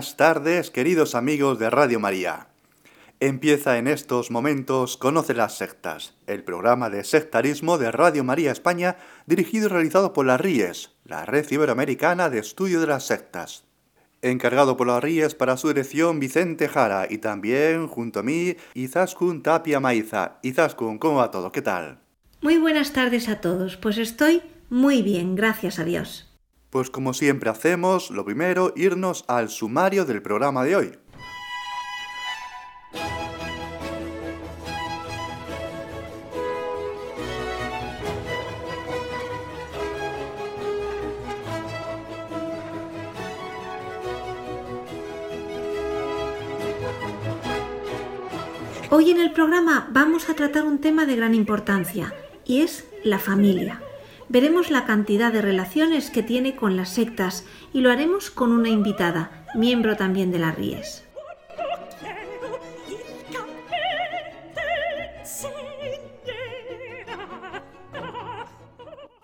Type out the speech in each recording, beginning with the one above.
Buenas tardes, queridos amigos de Radio María. Empieza en estos momentos Conoce las sectas, el programa de sectarismo de Radio María España, dirigido y realizado por la RIES, la Red Iberoamericana de Estudio de las Sectas. Encargado por la RIES para su dirección Vicente Jara y también, junto a mí, Izaskun Tapia Maiza. Izaskun, ¿cómo va todo? ¿Qué tal? Muy buenas tardes a todos, pues estoy muy bien, gracias a Dios. Pues como siempre hacemos, lo primero, irnos al sumario del programa de hoy. Hoy en el programa vamos a tratar un tema de gran importancia y es la familia veremos la cantidad de relaciones que tiene con las sectas y lo haremos con una invitada, miembro también de las RIES.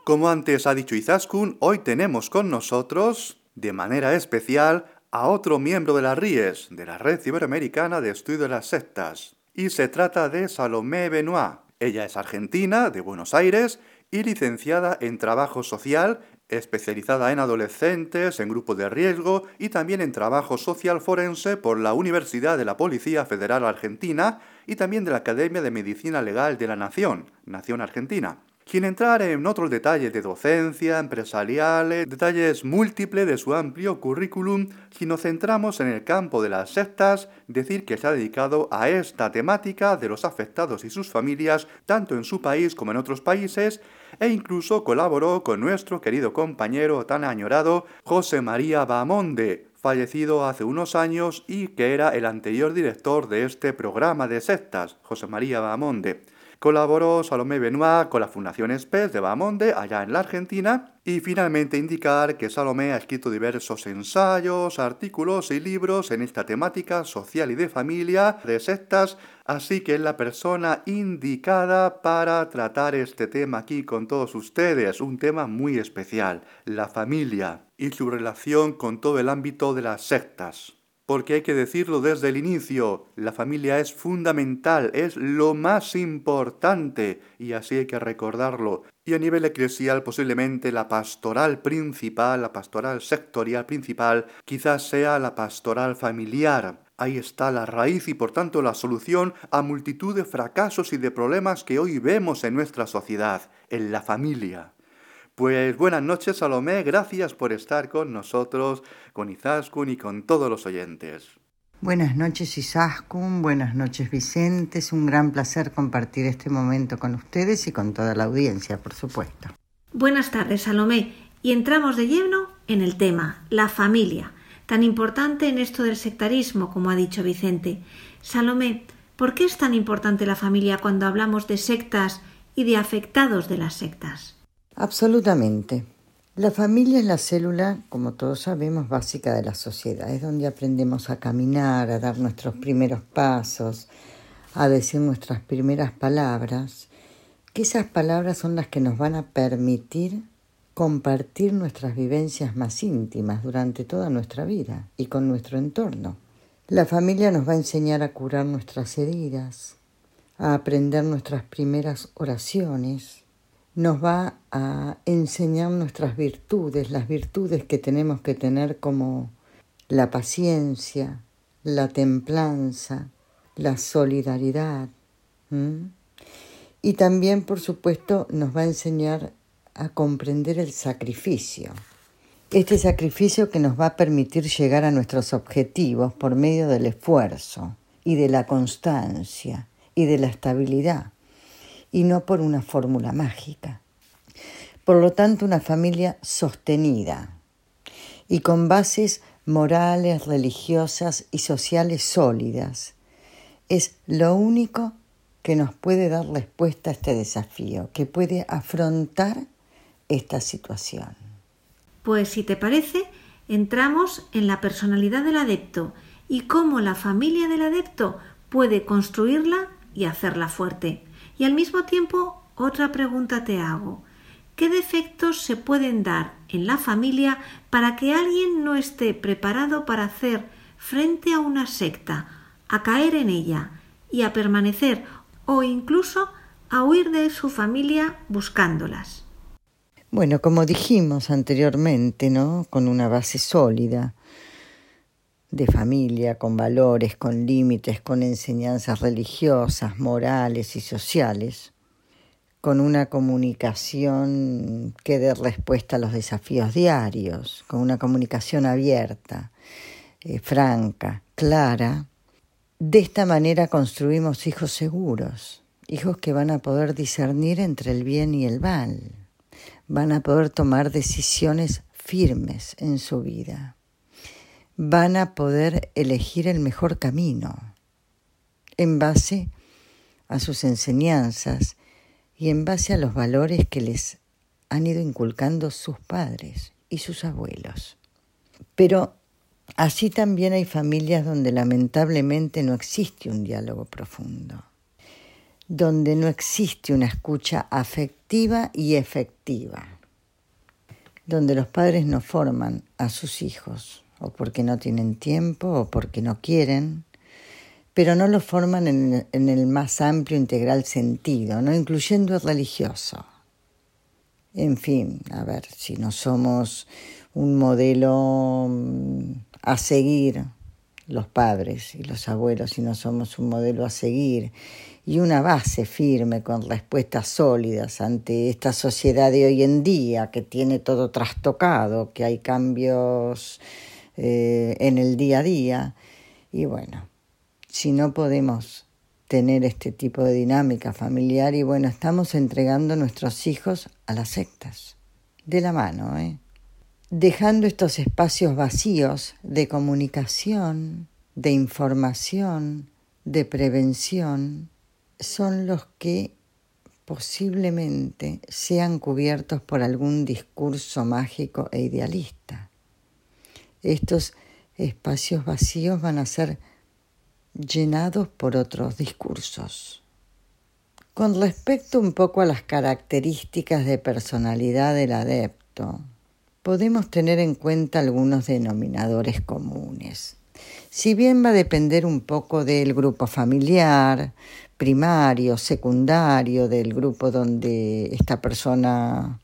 Como antes ha dicho Izaskun, hoy tenemos con nosotros, de manera especial, a otro miembro de las RIES, de la Red Iberoamericana de Estudio de las Sectas. Y se trata de Salomé Benoit. Ella es argentina, de Buenos Aires, y licenciada en Trabajo Social, especializada en adolescentes, en grupos de riesgo y también en Trabajo Social Forense por la Universidad de la Policía Federal Argentina y también de la Academia de Medicina Legal de la Nación, Nación Argentina. Sin entrar en otros detalles de docencia, empresariales, detalles múltiples de su amplio currículum, si nos centramos en el campo de las sectas, decir que se ha dedicado a esta temática de los afectados y sus familias, tanto en su país como en otros países, e incluso colaboró con nuestro querido compañero tan añorado José María Bamonde, fallecido hace unos años y que era el anterior director de este programa de sectas, José María Bamonde. Colaboró Salomé Benoit con la Fundación SPES de Bamonde, allá en la Argentina, y finalmente indicar que Salomé ha escrito diversos ensayos, artículos y libros en esta temática social y de familia, de sectas, así que es la persona indicada para tratar este tema aquí con todos ustedes, un tema muy especial, la familia y su relación con todo el ámbito de las sectas porque hay que decirlo desde el inicio, la familia es fundamental, es lo más importante y así hay que recordarlo. Y a nivel eclesial posiblemente la pastoral principal, la pastoral sectorial principal, quizás sea la pastoral familiar. Ahí está la raíz y por tanto la solución a multitud de fracasos y de problemas que hoy vemos en nuestra sociedad, en la familia. Pues buenas noches Salomé, gracias por estar con nosotros, con Izaskun y con todos los oyentes. Buenas noches Izaskun, buenas noches Vicente, es un gran placer compartir este momento con ustedes y con toda la audiencia, por supuesto. Buenas tardes Salomé, y entramos de lleno en el tema, la familia, tan importante en esto del sectarismo, como ha dicho Vicente. Salomé, ¿por qué es tan importante la familia cuando hablamos de sectas y de afectados de las sectas? Absolutamente. La familia es la célula, como todos sabemos, básica de la sociedad. Es donde aprendemos a caminar, a dar nuestros primeros pasos, a decir nuestras primeras palabras, que esas palabras son las que nos van a permitir compartir nuestras vivencias más íntimas durante toda nuestra vida y con nuestro entorno. La familia nos va a enseñar a curar nuestras heridas, a aprender nuestras primeras oraciones, nos va a enseñar nuestras virtudes, las virtudes que tenemos que tener como la paciencia, la templanza, la solidaridad. Y también, por supuesto, nos va a enseñar a comprender el sacrificio. Este sacrificio que nos va a permitir llegar a nuestros objetivos por medio del esfuerzo y de la constancia y de la estabilidad y no por una fórmula mágica. Por lo tanto, una familia sostenida y con bases morales, religiosas y sociales sólidas es lo único que nos puede dar respuesta a este desafío, que puede afrontar esta situación. Pues si te parece, entramos en la personalidad del adepto y cómo la familia del adepto puede construirla y hacerla fuerte. Y al mismo tiempo, otra pregunta te hago. ¿Qué defectos se pueden dar en la familia para que alguien no esté preparado para hacer frente a una secta, a caer en ella y a permanecer o incluso a huir de su familia buscándolas? Bueno, como dijimos anteriormente, ¿no? Con una base sólida de familia, con valores, con límites, con enseñanzas religiosas, morales y sociales, con una comunicación que dé respuesta a los desafíos diarios, con una comunicación abierta, eh, franca, clara. De esta manera construimos hijos seguros, hijos que van a poder discernir entre el bien y el mal van a poder tomar decisiones firmes en su vida. Van a poder elegir el mejor camino en base a sus enseñanzas y en base a los valores que les han ido inculcando sus padres y sus abuelos. Pero así también hay familias donde lamentablemente no existe un diálogo profundo donde no existe una escucha afectiva y efectiva, donde los padres no forman a sus hijos, o porque no tienen tiempo, o porque no quieren, pero no lo forman en, el más amplio integral sentido, no incluyendo el religioso. En fin, a ver, si no somos un modelo mm, a seguir, los padres y los abuelos, si no somos un modelo a seguir y una base firme con respuestas sólidas ante esta sociedad de hoy en día que tiene todo trastocado, que hay cambios eh, en el día a día. Y bueno, si no podemos tener este tipo de dinámica familiar y bueno, estamos entregando nuestros hijos a las sectas, de la mano, ¿eh? dejando estos espacios vacíos de comunicación, de información, de prevención, son los que posiblemente sean cubiertos por algún discurso mágico e idealista. Estos espacios vacíos van a ser llenados por otros discursos. Con respecto un poco a las características de personalidad del adepto, podemos tener en cuenta algunos denominadores comunes. Si bien va a depender un poco del grupo familiar, primario, secundario del grupo donde esta persona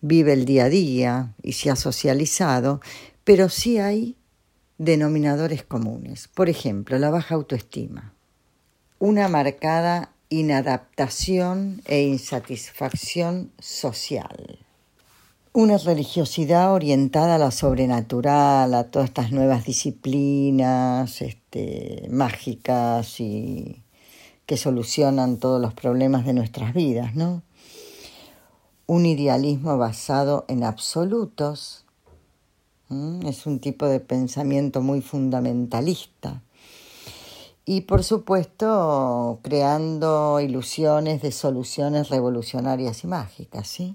vive el día a día y se ha socializado, pero sí hay denominadores comunes. Por ejemplo, la baja autoestima, una marcada inadaptación e insatisfacción social, una religiosidad orientada a la sobrenatural, a todas estas nuevas disciplinas este, mágicas y que solucionan todos los problemas de nuestras vidas, ¿no? Un idealismo basado en absolutos, es un tipo de pensamiento muy fundamentalista. Y por supuesto, creando ilusiones de soluciones revolucionarias y mágicas, ¿sí?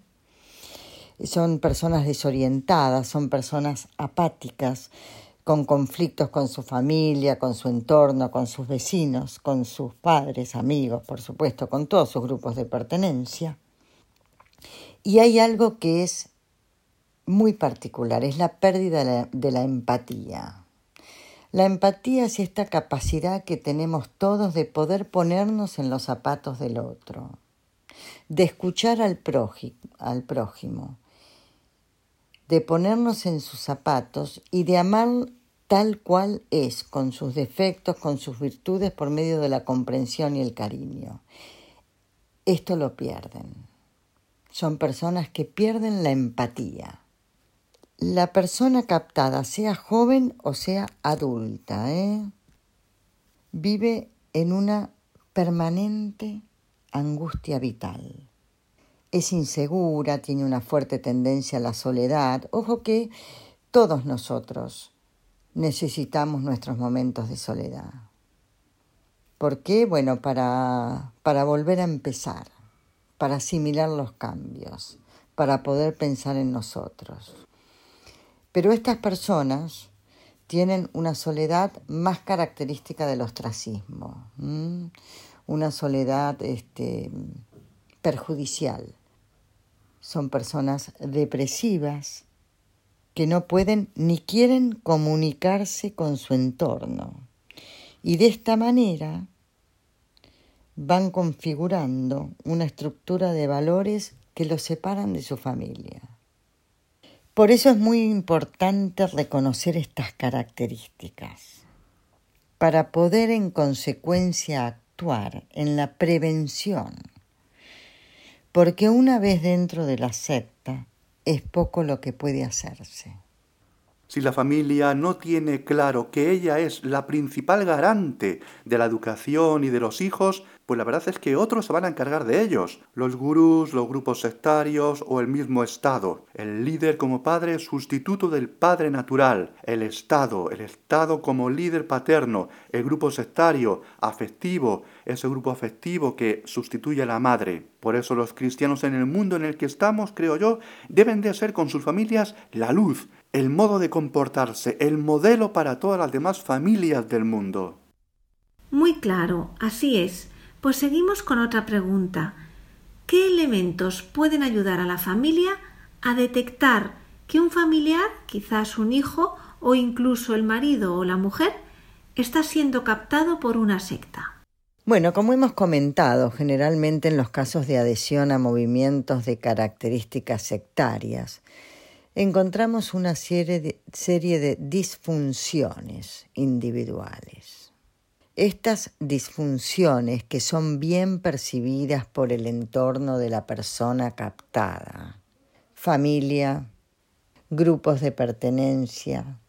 Son personas desorientadas, son personas apáticas, con conflictos con su familia, con su entorno, con sus vecinos, con sus padres, amigos, por supuesto, con todos sus grupos de pertenencia. Y hay algo que es muy particular, es la pérdida de la, empatía. La empatía es esta capacidad que tenemos todos de poder ponernos en los zapatos del otro, de escuchar al, al prójimo, de ponernos en sus zapatos y de amar tal cual es, con sus defectos, con sus virtudes, por medio de la comprensión y el cariño. Esto lo pierden. Son personas que pierden la empatía. La persona captada, sea joven o sea adulta, ¿eh? vive en una permanente angustia vital es insegura, tiene una fuerte tendencia a la soledad. Ojo que todos nosotros necesitamos nuestros momentos de soledad. ¿Por qué? Bueno, para, para volver a empezar, para asimilar los cambios, para poder pensar en nosotros. Pero estas personas tienen una soledad más característica del ostracismo, una soledad este, perjudicial. Son personas depresivas que no pueden ni quieren comunicarse con su entorno. Y de esta manera van configurando una estructura de valores que los separan de su familia. Por eso es muy importante reconocer estas características, para poder en consecuencia actuar en la prevención porque una vez dentro de la secta es poco lo que puede hacerse. Si la familia no tiene claro que ella es la principal garante de la educación y de los hijos, pues la verdad es que otros se van a encargar de ellos, los gurús, los grupos sectarios o el mismo Estado. El líder como padre sustituto del padre natural, el Estado, el Estado como líder paterno, el grupo sectario, afectivo, ese grupo afectivo que sustituye a la madre. Por eso los cristianos en el mundo en el que estamos, creo yo, deben de ser con sus familias la luz, el modo de comportarse, el modelo para todas las demás familias del mundo. Muy claro, así es. Pues seguimos con otra pregunta. ¿Qué elementos pueden ayudar a la familia a detectar que un familiar, quizás un hijo o incluso el marido o la mujer, está siendo captado por una secta? Bueno, como hemos comentado, generalmente en los casos de adhesión a movimientos de características sectarias, encontramos una serie de, serie de disfunciones individuales. Estas disfunciones que son bien percibidas por el entorno de la persona captada, familia, grupos de pertenencia,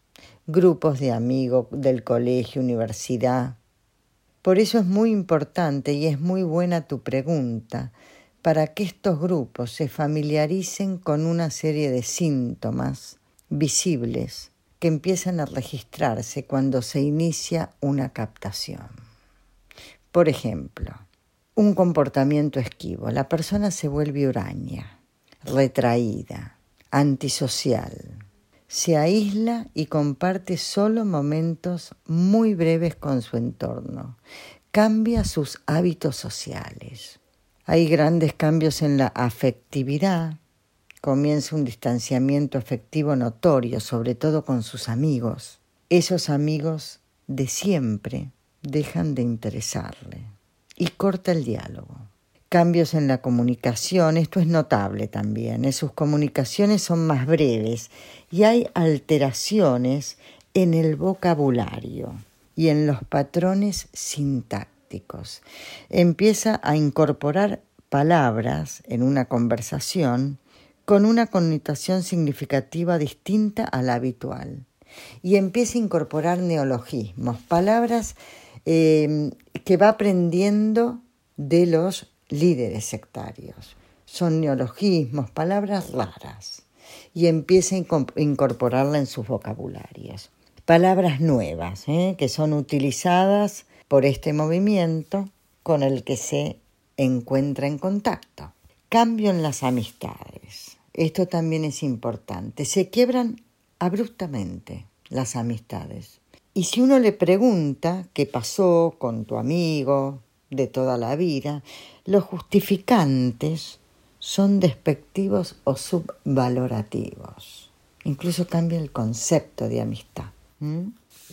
grupos de amigos del colegio, universidad. Por eso es muy importante y es muy buena tu pregunta para que estos grupos se familiaricen con una serie de síntomas visibles que empiezan a registrarse cuando se inicia una captación. Por ejemplo, un comportamiento esquivo. La persona se vuelve huraña, retraída, antisocial. Se aísla y comparte solo momentos muy breves con su entorno. Cambia sus hábitos sociales hay grandes cambios en la afectividad, comienza un distanciamiento afectivo notorio, sobre todo con sus amigos. Esos amigos de siempre dejan de interesarle y corta el diálogo. Cambios en la comunicación, esto es notable también, ¿eh? sus comunicaciones son más breves y hay alteraciones en el vocabulario y en los patrones sintácticos Empieza a incorporar palabras en una conversación con una connotación significativa distinta a la habitual. Y empieza a incorporar neologismos, palabras eh, que va aprendiendo de los líderes sectarios. Son neologismos, palabras raras. Y empieza a incorporarla en sus vocabularios. Palabras nuevas, ¿eh? que son utilizadas por este movimiento con el que se encuentra en contacto. Cambio en las amistades. Esto también es importante. Se quiebran abruptamente las amistades. Y si uno le pregunta qué pasó con tu amigo de toda la vida, los justificantes son despectivos o subvalorativos. Incluso cambia el concepto de amistad.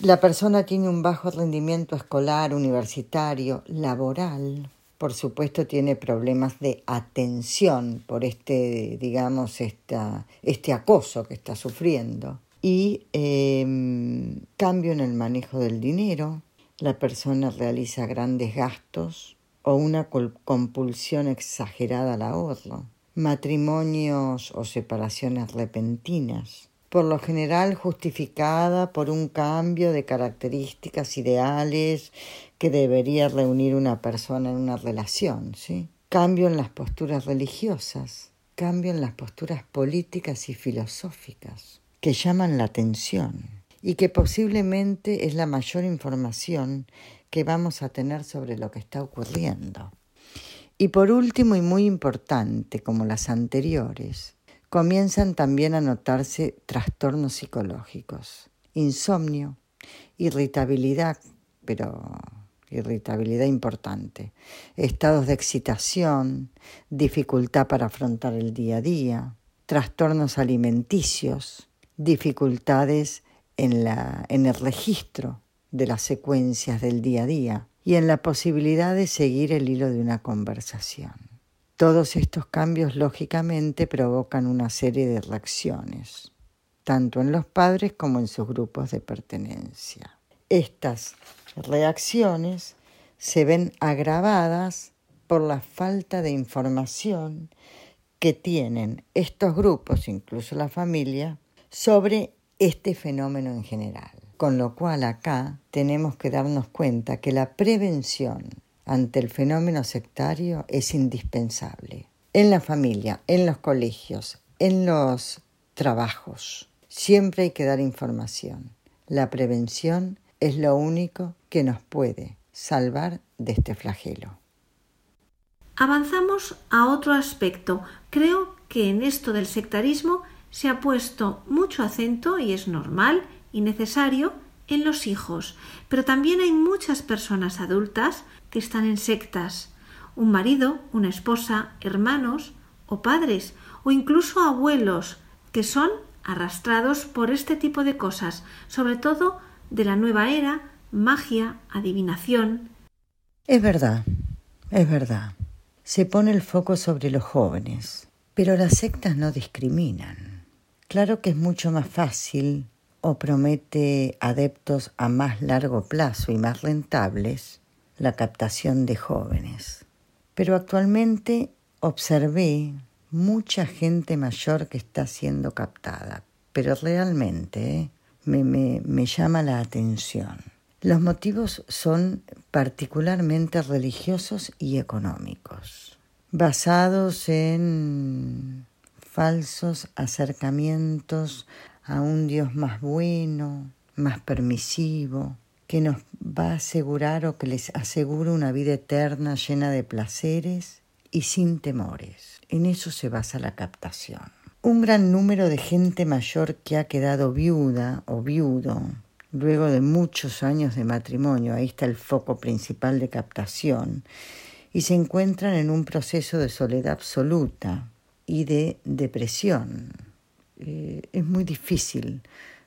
La persona tiene un bajo rendimiento escolar, universitario, laboral. Por supuesto tiene problemas de atención por este, digamos, este acoso que está sufriendo. Y em, cambio en el manejo del dinero. La persona realiza grandes gastos o una compulsión exagerada al ahorro. Matrimonios o separaciones repentinas por lo general justificada por un cambio de características ideales que debería reunir una persona en una relación, ¿sí? cambio en las posturas religiosas, cambio en las posturas políticas y filosóficas que llaman la atención y que posiblemente es la mayor información que vamos a tener sobre lo que está ocurriendo. Y por último y muy importante, como las anteriores, comienzan también a notarse trastornos psicológicos, insomnio, irritabilidad, pero irritabilidad importante, estados de excitación, dificultad para afrontar el día a día, trastornos alimenticios, dificultades en, la, en el registro de las secuencias del día a día y en la posibilidad de seguir el hilo de una conversación. Todos estos cambios lógicamente provocan una serie de reacciones, tanto en los padres como en sus grupos de pertenencia. Estas reacciones se ven agravadas por la falta de información que tienen estos grupos, incluso la familia, sobre este fenómeno en general. Con lo cual acá tenemos que darnos cuenta que la prevención ante el fenómeno sectario es indispensable. En la familia, en los colegios, en los trabajos. Siempre hay que dar información. La prevención es lo único que nos puede salvar de este flagelo. Avanzamos a otro aspecto. Creo que en esto del sectarismo se ha puesto mucho acento, y es normal y necesario, en los hijos, pero también hay muchas personas adultas que están en sectas, un marido, una esposa, hermanos o padres, o incluso abuelos, que son arrastrados por este tipo de cosas, sobre todo de la nueva era, magia, adivinación. Es verdad, es verdad. Se pone el foco sobre los jóvenes, pero las sectas no discriminan. Claro que es mucho más fácil o promete adeptos a más largo plazo y más rentables la captación de jóvenes. Pero actualmente observé mucha gente mayor que está siendo captada, pero realmente ¿eh? me, me llama la atención. Los motivos son particularmente religiosos y económicos, basados en falsos acercamientos a un Dios más bueno, más permisivo, que nos va a asegurar o que les asegura una vida eterna llena de placeres y sin temores. En eso se basa la captación. Un gran número de gente mayor que ha quedado viuda o viudo luego de muchos años de matrimonio, ahí está el foco principal de captación, y se encuentran en un proceso de soledad absoluta y de depresión eh, es muy difícil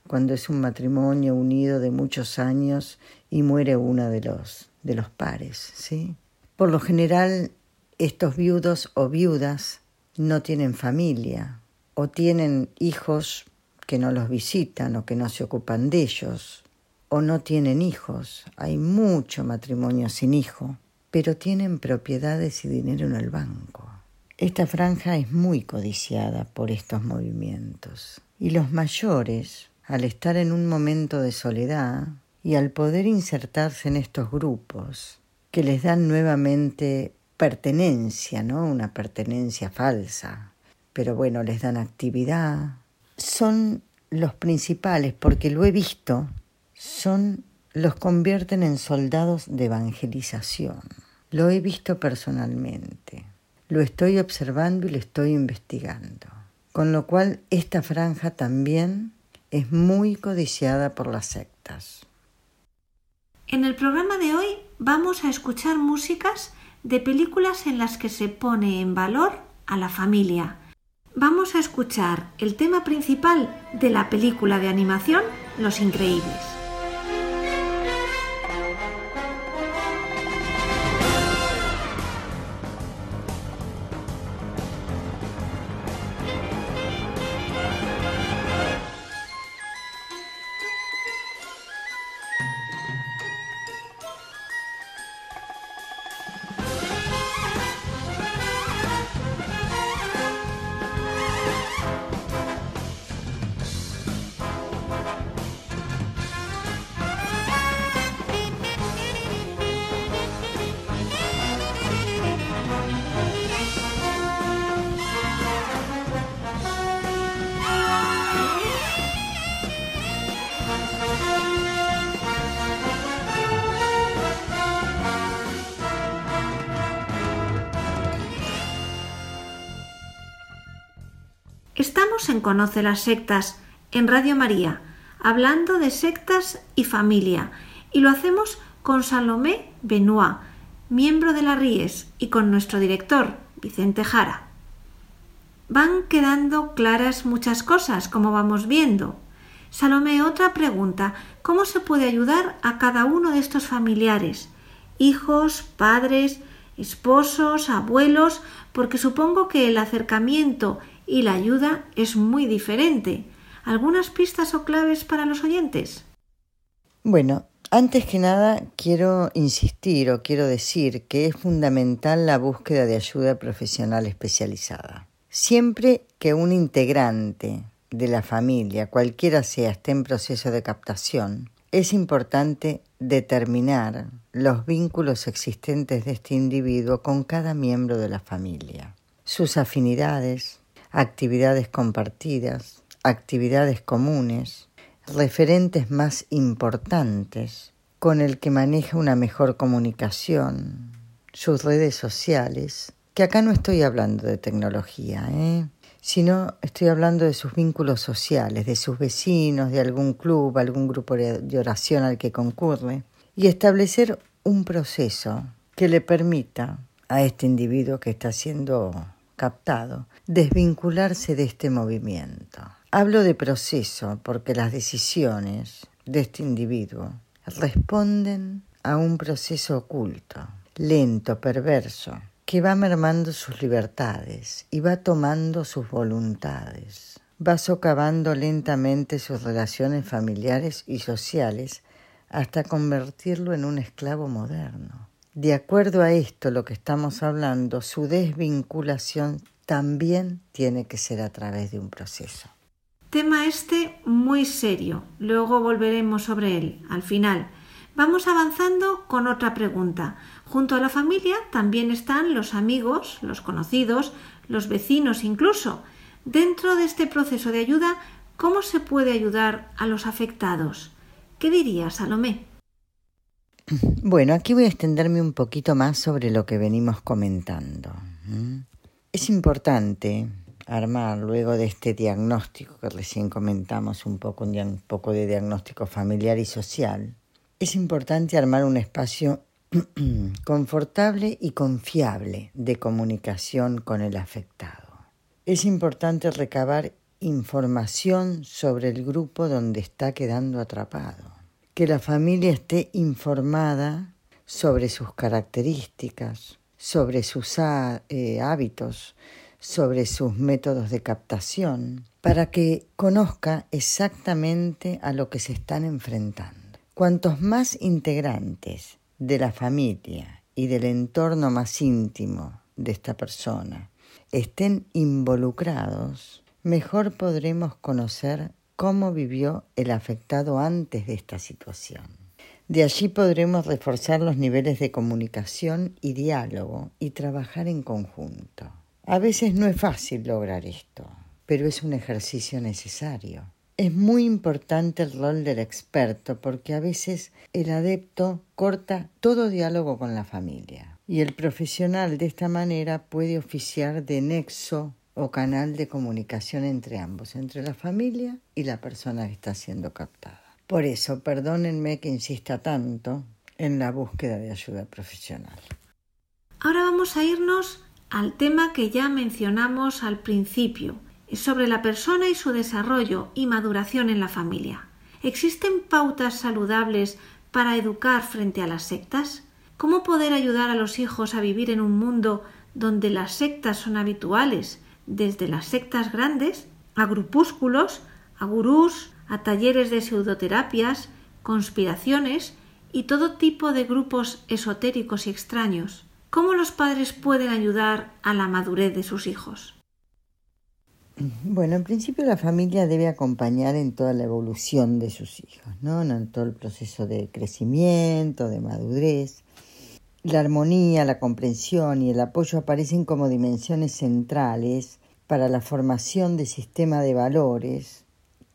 cuando es un matrimonio unido de muchos años y muere uno de los, de los pares, ¿sí? Por lo general, estos viudos o viudas no tienen familia o tienen hijos que no los visitan o que no se ocupan de ellos o no tienen hijos. Hay mucho matrimonio sin hijo, pero tienen propiedades y dinero en el banco. Esta franja es muy codiciada por estos movimientos y los mayores, al estar en un momento de soledad y al poder insertarse en estos grupos que les dan nuevamente pertenencia, ¿no? Una pertenencia falsa, pero bueno, les dan actividad, son los principales porque lo he visto, son los convierten en soldados de evangelización. Lo he visto personalmente. Lo estoy observando y lo estoy investigando. Con lo cual esta franja también es muy codiciada por las sectas. En el programa de hoy vamos a escuchar músicas de películas en las que se pone en valor a la familia. Vamos a escuchar el tema principal de la película de animación Los Increíbles. Conoce las Sectas, en Radio María, hablando de sectas y familia, y lo hacemos con Salomé Benoit, miembro de la RIES, y con nuestro director, Vicente Jara. Van quedando claras muchas cosas, como vamos viendo. Salomé, otra pregunta. ¿Cómo se puede ayudar a cada uno de estos familiares? Hijos, padres, esposos, abuelos, porque supongo que el acercamiento y la ayuda es muy diferente. ¿Algunas pistas o claves para los oyentes? Bueno, antes que nada quiero insistir o quiero decir que es fundamental la búsqueda de ayuda profesional especializada. Siempre que un integrante de la familia, cualquiera sea, esté en proceso de captación, es importante determinar los vínculos existentes de este individuo con cada miembro de la familia, sus afinidades, actividades compartidas, actividades comunes, referentes más importantes con el que maneja una mejor comunicación, sus redes sociales, que acá no estoy hablando de tecnología, ¿eh? sino estoy hablando de sus vínculos sociales, de sus vecinos, de algún club, algún grupo de oración al que concurre, y establecer un proceso que le permita a este individuo que está siendo captado desvincularse de este movimiento. Hablo de proceso porque las decisiones de este individuo responden a un proceso oculto, lento, perverso, que va mermando sus libertades y va tomando sus voluntades, va socavando lentamente sus relaciones familiares y sociales hasta convertirlo en un esclavo moderno. De acuerdo a esto, lo que estamos hablando, su desvinculación también tiene que ser a través de un proceso. Tema este muy serio. Luego volveremos sobre él al final. Vamos avanzando con otra pregunta. Junto a la familia también están los amigos, los conocidos, los vecinos incluso. Dentro de este proceso de ayuda, ¿cómo se puede ayudar a los afectados? ¿Qué diría Salomé? Bueno, aquí voy a extenderme un poquito más sobre lo que venimos comentando. Es importante armar luego de este diagnóstico que recién comentamos, un poco, un poco de diagnóstico familiar y social, es importante armar un espacio confortable y confiable de comunicación con el afectado. Es importante recabar información sobre el grupo donde está quedando atrapado, que la familia esté informada sobre sus características, sobre sus eh, hábitos, sobre sus métodos de captación, para que conozca exactamente a lo que se están enfrentando. Cuantos más integrantes de la familia y del entorno más íntimo de esta persona estén involucrados, mejor podremos conocer cómo vivió el afectado antes de esta situación. De allí podremos reforzar los niveles de comunicación y diálogo y trabajar en conjunto. A veces no es fácil lograr esto, pero es un ejercicio necesario. Es muy importante el rol del experto porque a veces el adepto corta todo diálogo con la familia y el profesional de esta manera puede oficiar de nexo o canal de comunicación entre ambos, entre la familia y la persona que está siendo captada. Por eso, perdónenme que insista tanto en la búsqueda de ayuda profesional. Ahora vamos a irnos al tema que ya mencionamos al principio, sobre la persona y su desarrollo y maduración en la familia. ¿Existen pautas saludables para educar frente a las sectas? ¿Cómo poder ayudar a los hijos a vivir en un mundo donde las sectas son habituales, desde las sectas grandes a grupúsculos, a gurús, a talleres de pseudoterapias, conspiraciones y todo tipo de grupos esotéricos y extraños? ¿Cómo los padres pueden ayudar a la madurez de sus hijos? Bueno, en principio la familia debe acompañar en toda la evolución de sus hijos, ¿no? En todo el proceso de crecimiento, de madurez. La armonía, la comprensión y el apoyo aparecen como dimensiones centrales para la formación de sistema de valores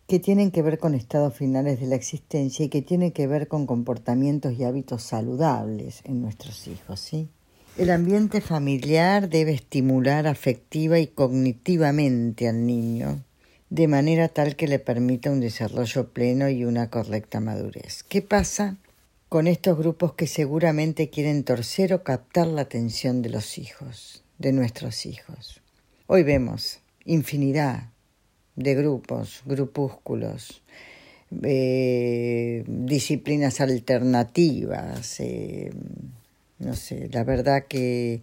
que tienen que ver con estados finales de la existencia y que tienen que ver con comportamientos y hábitos saludables en nuestros hijos, ¿sí? El ambiente familiar debe estimular afectiva y cognitivamente al niño, de manera tal que le permita un desarrollo pleno y una correcta madurez. ¿Qué pasa con estos grupos que seguramente quieren torcer o captar la atención de los hijos, de nuestros hijos? Hoy vemos infinidad de grupos, grupúsculos, eh, disciplinas alternativas. Eh, no sé, la verdad que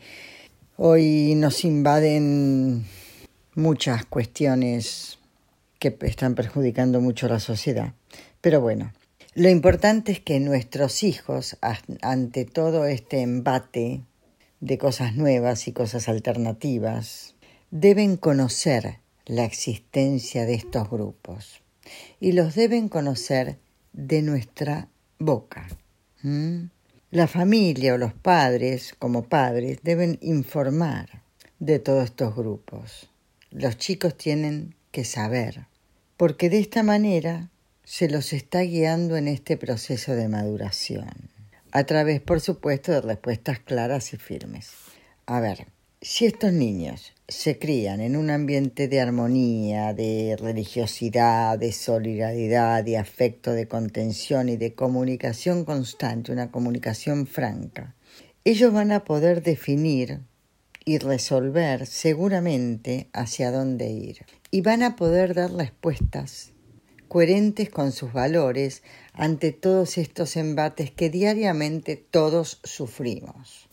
hoy nos invaden muchas cuestiones que están perjudicando mucho a la sociedad. Pero bueno, lo importante es que nuestros hijos, ante todo este embate de cosas nuevas y cosas alternativas, deben conocer la existencia de estos grupos y los deben conocer de nuestra boca. La familia o los padres, como padres, deben informar de todos estos grupos. Los chicos tienen que saber, porque de esta manera se los está guiando en este proceso de maduración, a través, por supuesto, de respuestas claras y firmes. A ver, si estos niños se crían en un ambiente de armonía, de religiosidad, de solidaridad, de afecto, de contención y de comunicación constante, una comunicación franca. Ellos van a poder definir y resolver seguramente hacia dónde ir y van a poder dar respuestas coherentes con sus valores ante todos estos embates que diariamente todos sufrimos.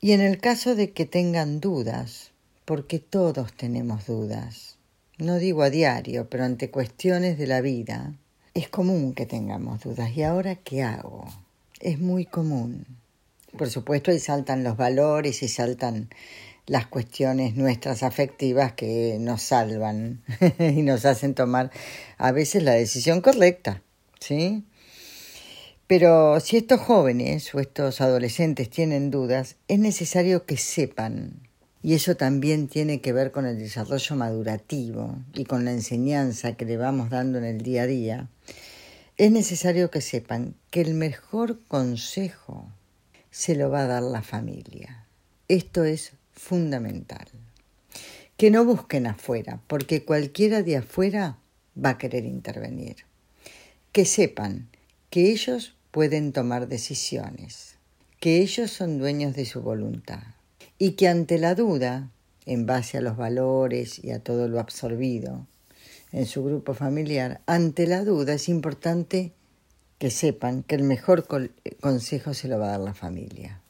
Y en el caso de que tengan dudas, porque todos tenemos dudas. No digo a diario, pero ante cuestiones de la vida es común que tengamos dudas. ¿Y ahora qué hago? Es muy común. Por supuesto, ahí saltan los valores y saltan las cuestiones nuestras afectivas que nos salvan y nos hacen tomar a veces la decisión correcta, ¿sí? Pero si estos jóvenes o estos adolescentes tienen dudas, es necesario que sepan y eso también tiene que ver con el desarrollo madurativo y con la enseñanza que le vamos dando en el día a día, es necesario que sepan que el mejor consejo se lo va a dar la familia. Esto es fundamental. Que no busquen afuera, porque cualquiera de afuera va a querer intervenir. Que sepan que ellos pueden tomar decisiones, que ellos son dueños de su voluntad y que ante la duda, en base a los valores y a todo lo absorbido en su grupo familiar, ante la duda es importante que sepan que el mejor consejo se lo va a dar la familia.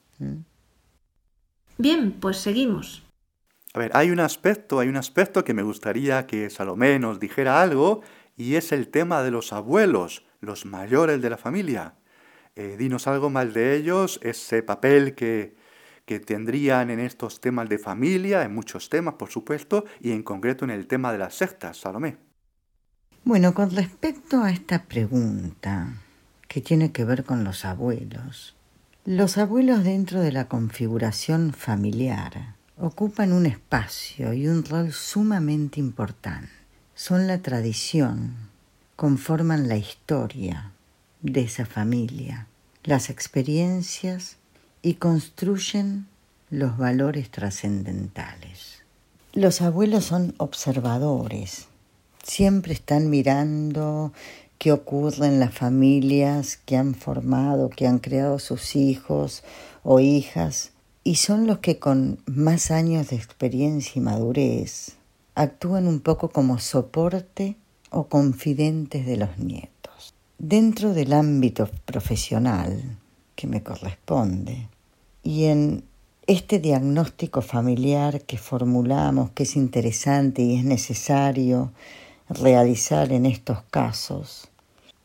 Bien, pues seguimos. A ver, hay un aspecto, hay un aspecto que me gustaría que Salomé nos dijera algo y es el tema de los abuelos, los mayores de la familia. Eh, dinos algo más de ellos, ese papel que, que tendrían en estos temas de familia, en muchos temas, por supuesto, y en concreto en el tema de las sectas, Salomé. Bueno, con respecto a esta pregunta que tiene que ver con los abuelos, los abuelos dentro de la configuración familiar ocupan un espacio y un rol sumamente importante. Son la tradición, conforman la historia de esa familia, las experiencias y construyen los valores trascendentales. Los abuelos son observadores, siempre están mirando qué ocurre en las familias que han formado, que han creado sus hijos o hijas, y son los que con más años de experiencia y madurez actúan un poco como soporte o confidentes de los nietos. Dentro del ámbito profesional que me corresponde, y en este diagnóstico familiar que formulamos, que es interesante y es necesario realizar en estos casos,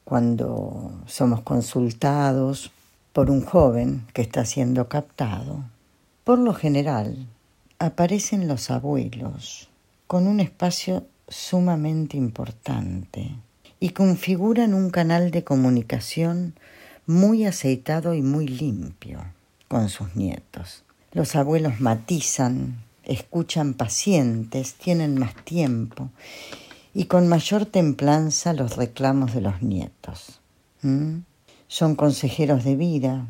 cuando somos consultados por un joven que está siendo captado, por lo general aparecen los abuelos con un espacio sumamente importante y configuran un canal de comunicación muy aceitado y muy limpio con sus nietos. Los abuelos matizan, escuchan pacientes, tienen más tiempo y con mayor templanza los reclamos de los nietos. Son consejeros de vida,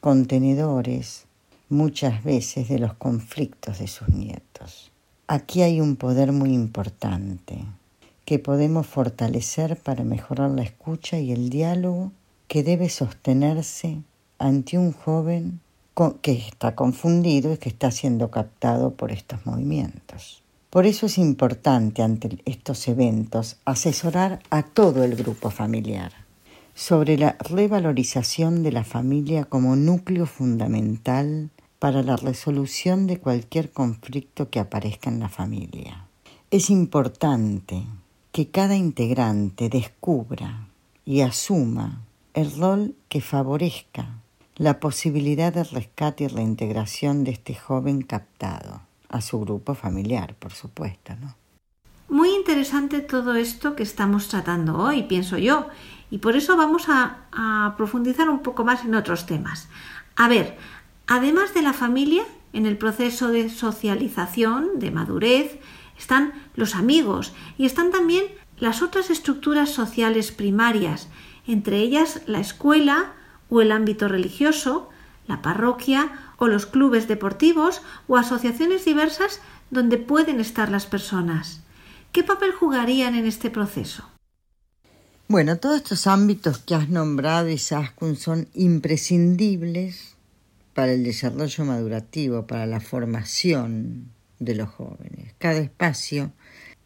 contenedores, muchas veces de los conflictos de sus nietos. Aquí hay un poder muy importante que podemos fortalecer para mejorar la escucha y el diálogo que debe sostenerse ante un joven que está confundido y que está siendo captado por estos movimientos. Por eso es importante ante estos eventos asesorar a todo el grupo familiar sobre la revalorización de la familia como núcleo fundamental para la resolución de cualquier conflicto que aparezca en la familia. Es importante que cada integrante descubra y asuma el rol que favorezca la posibilidad de rescate y reintegración de este joven captado a su grupo familiar, por supuesto, ¿no? Muy interesante todo esto que estamos tratando hoy, pienso yo, y por eso vamos a, a profundizar un poco más en otros temas. A ver, además de la familia, en el proceso de socialización, de madurez, están los amigos y están también las otras estructuras sociales primarias, entre ellas la escuela, o el ámbito religioso, la parroquia o los clubes deportivos o asociaciones diversas donde pueden estar las personas. ¿Qué papel jugarían en este proceso? Bueno, todos estos ámbitos que has nombrado, Isaskun, son imprescindibles para el desarrollo madurativo, para la formación de los jóvenes. Cada espacio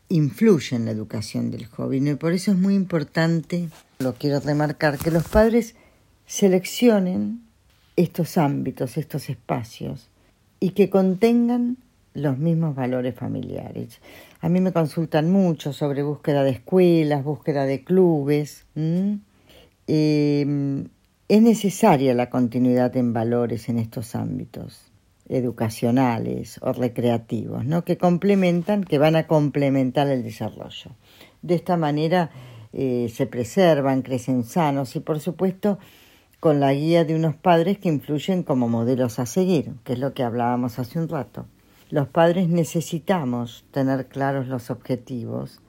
influye en la educación del joven y por eso es muy importante, lo quiero remarcar, que los padres seleccionen estos ámbitos, estos espacios y que contengan los mismos valores familiares. A mí me consultan mucho sobre búsqueda de escuelas, búsqueda de clubes. Em, es necesaria la continuidad en valores en estos ámbitos educacionales o recreativos, ¿no? que complementan, que van a complementar el desarrollo. De esta manera eh, se preservan, crecen sanos y por supuesto con la guía de unos padres que influyen como modelos a seguir, que es lo que hablábamos hace un rato. Los padres necesitamos tener claros los objetivos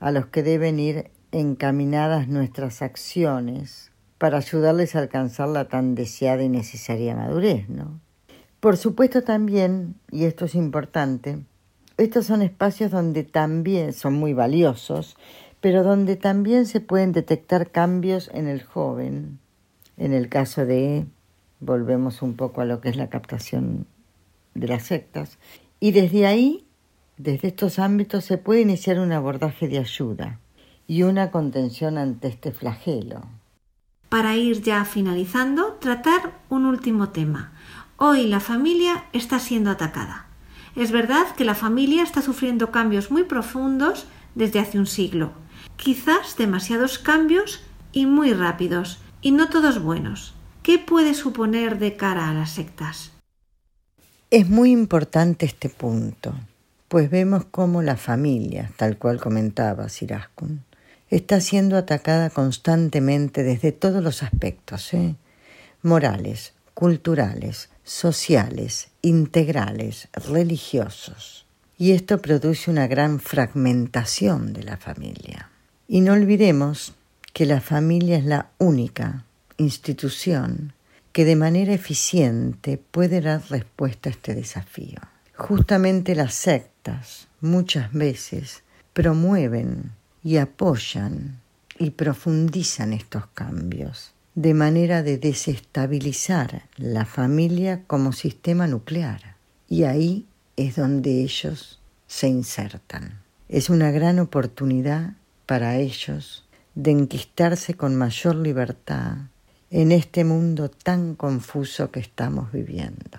a los que deben ir encaminadas nuestras acciones para ayudarles a alcanzar la tan deseada y necesaria madurez, ¿no? Por supuesto también, y esto es importante, estos son espacios donde también son muy valiosos, pero donde también se pueden detectar cambios en el joven, en el caso de, volvemos un poco a lo que es la captación de las sectas, y desde ahí, desde estos ámbitos, se puede iniciar un abordaje de ayuda y una contención ante este flagelo. Para ir ya finalizando, tratar un último tema. Hoy la familia está siendo atacada. Es verdad que la familia está sufriendo cambios muy profundos desde hace un siglo, quizás demasiados cambios y muy rápidos, y no todos buenos. ¿Qué puede suponer de cara a las sectas? Es muy importante este punto, pues vemos cómo la familia, tal cual comentaba Siraskun, está siendo atacada constantemente desde todos los aspectos, ¿eh? morales, culturales, sociales, integrales, religiosos. Y esto produce una gran fragmentación de la familia. Y no olvidemos que la familia es la única institución que de manera eficiente puede dar respuesta a este desafío. Justamente las sectas muchas veces promueven y apoyan y profundizan estos cambios de manera de desestabilizar la familia como sistema nuclear. Y ahí es donde ellos se insertan. Es una gran oportunidad para ellos de enquistarse con mayor libertad en este mundo tan confuso que estamos viviendo.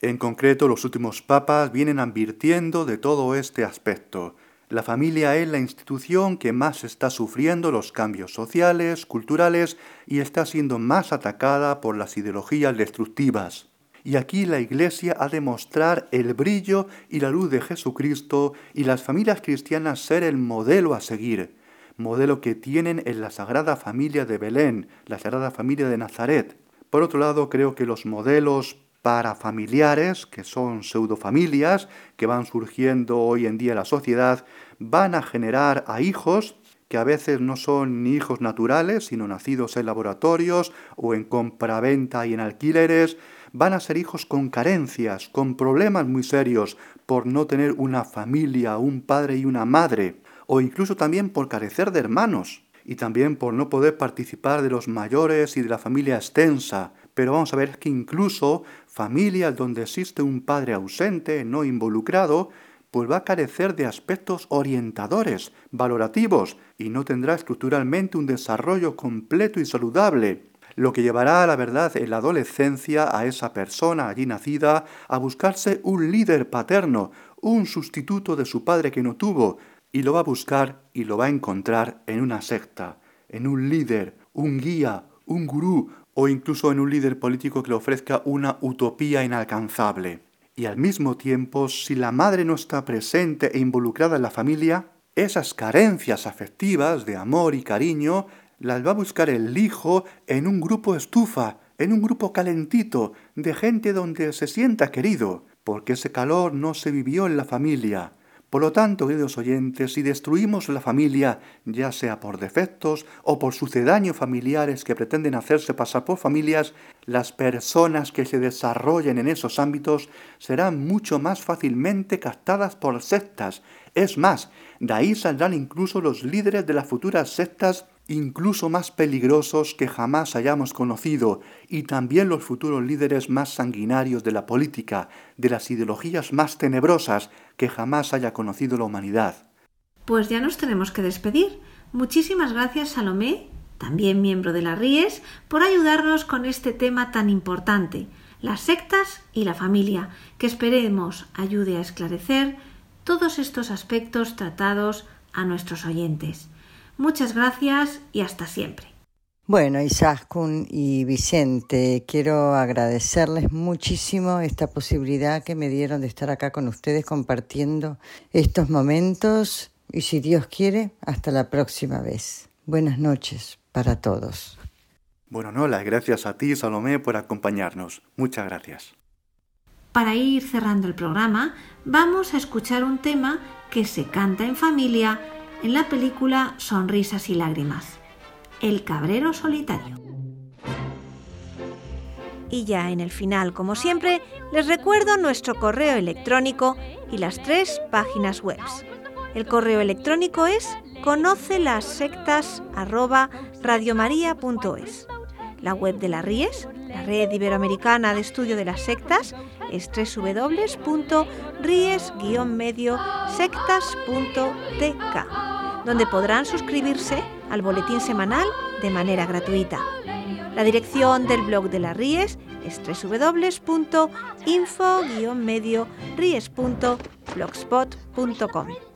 En concreto, los últimos papas vienen advirtiendo de todo este aspecto. La familia es la institución que más está sufriendo los cambios sociales, culturales y está siendo más atacada por las ideologías destructivas. Y aquí la Iglesia ha de mostrar el brillo y la luz de Jesucristo y las familias cristianas ser el modelo a seguir modelo que tienen en la Sagrada Familia de Belén, la Sagrada Familia de Nazaret. Por otro lado, creo que los modelos para familiares, que son pseudofamilias, que van surgiendo hoy en día en la sociedad, van a generar a hijos que a veces no son ni hijos naturales, sino nacidos en laboratorios o en compraventa y en alquileres, van a ser hijos con carencias, con problemas muy serios, por no tener una familia, un padre y una madre, o incluso también por carecer de hermanos, y también por no poder participar de los mayores y de la familia extensa. Pero vamos a ver que incluso familias donde existe un padre ausente, no involucrado, pues va a carecer de aspectos orientadores, valorativos, y no tendrá estructuralmente un desarrollo completo y saludable, lo que llevará a la verdad en la adolescencia a esa persona allí nacida a buscarse un líder paterno, un sustituto de su padre que no tuvo, y lo va a buscar y lo va a encontrar en una secta, en un líder, un guía, un gurú o incluso en un líder político que le ofrezca una utopía inalcanzable. Y al mismo tiempo, si la madre no está presente e involucrada en la familia, esas carencias afectivas de amor y cariño las va a buscar el hijo en un grupo estufa, en un grupo calentito, de gente donde se sienta querido, porque ese calor no se vivió en la familia. Por lo tanto, queridos oyentes, si destruimos la familia, ya sea por defectos o por sucedáneos familiares que pretenden hacerse pasar por familias, las personas que se desarrollen en esos ámbitos serán mucho más fácilmente captadas por sectas. Es más, de ahí saldrán incluso los líderes de las futuras sectas incluso más peligrosos que jamás hayamos conocido, y también los futuros líderes más sanguinarios de la política, de las ideologías más tenebrosas que jamás haya conocido la humanidad. Pues ya nos tenemos que despedir. Muchísimas gracias, Salomé, también miembro de la RIES, por ayudarnos con este tema tan importante, las sectas y la familia, que esperemos ayude a esclarecer todos estos aspectos tratados a nuestros oyentes. Muchas gracias y hasta siempre. Bueno, Isaskun y Vicente, quiero agradecerles muchísimo esta posibilidad que me dieron de estar acá con ustedes compartiendo estos momentos y si Dios quiere, hasta la próxima vez. Buenas noches para todos. Bueno, no, las gracias a ti, Salomé, por acompañarnos. Muchas gracias. Para ir cerrando el programa, vamos a escuchar un tema que se canta en familia en la película Sonrisas y Lágrimas, El Cabrero Solitario. Y ya en el final, como siempre, les recuerdo nuestro correo electrónico y las tres páginas web. El correo electrónico es conoce las sectas La web de la RIES, la Red Iberoamericana de Estudio de las Sectas, es www.ries-mediosectas.tk donde podrán suscribirse al boletín semanal de manera gratuita. La dirección del blog de la Ries es www.info-medio-ries.blogspot.com.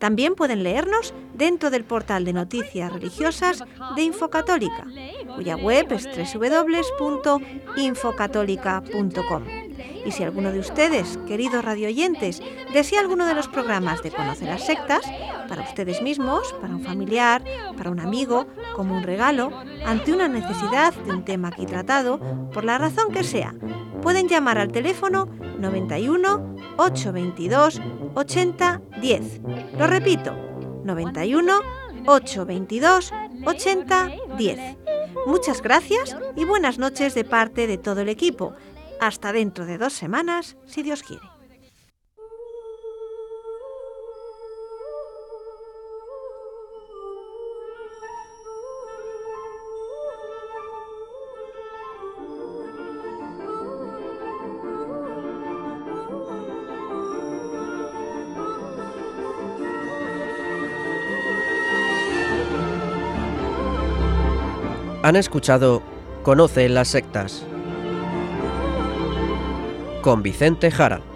También pueden leernos dentro del portal de noticias religiosas de Infocatólica, cuya web es www.infocatólica.com. Y si alguno de ustedes, queridos radioyentes, desea alguno de los programas de Conocer las Sectas, para ustedes mismos, para un familiar, para un amigo, como un regalo, ante una necesidad de un tema aquí tratado, por la razón que sea, pueden llamar al teléfono 91 822 80 10. Lo repito, 91 822 80 10. Muchas gracias y buenas noches de parte de todo el equipo. Hasta dentro de dos semanas, si Dios quiere. Han escuchado Conoce las sectas con Vicente Jara.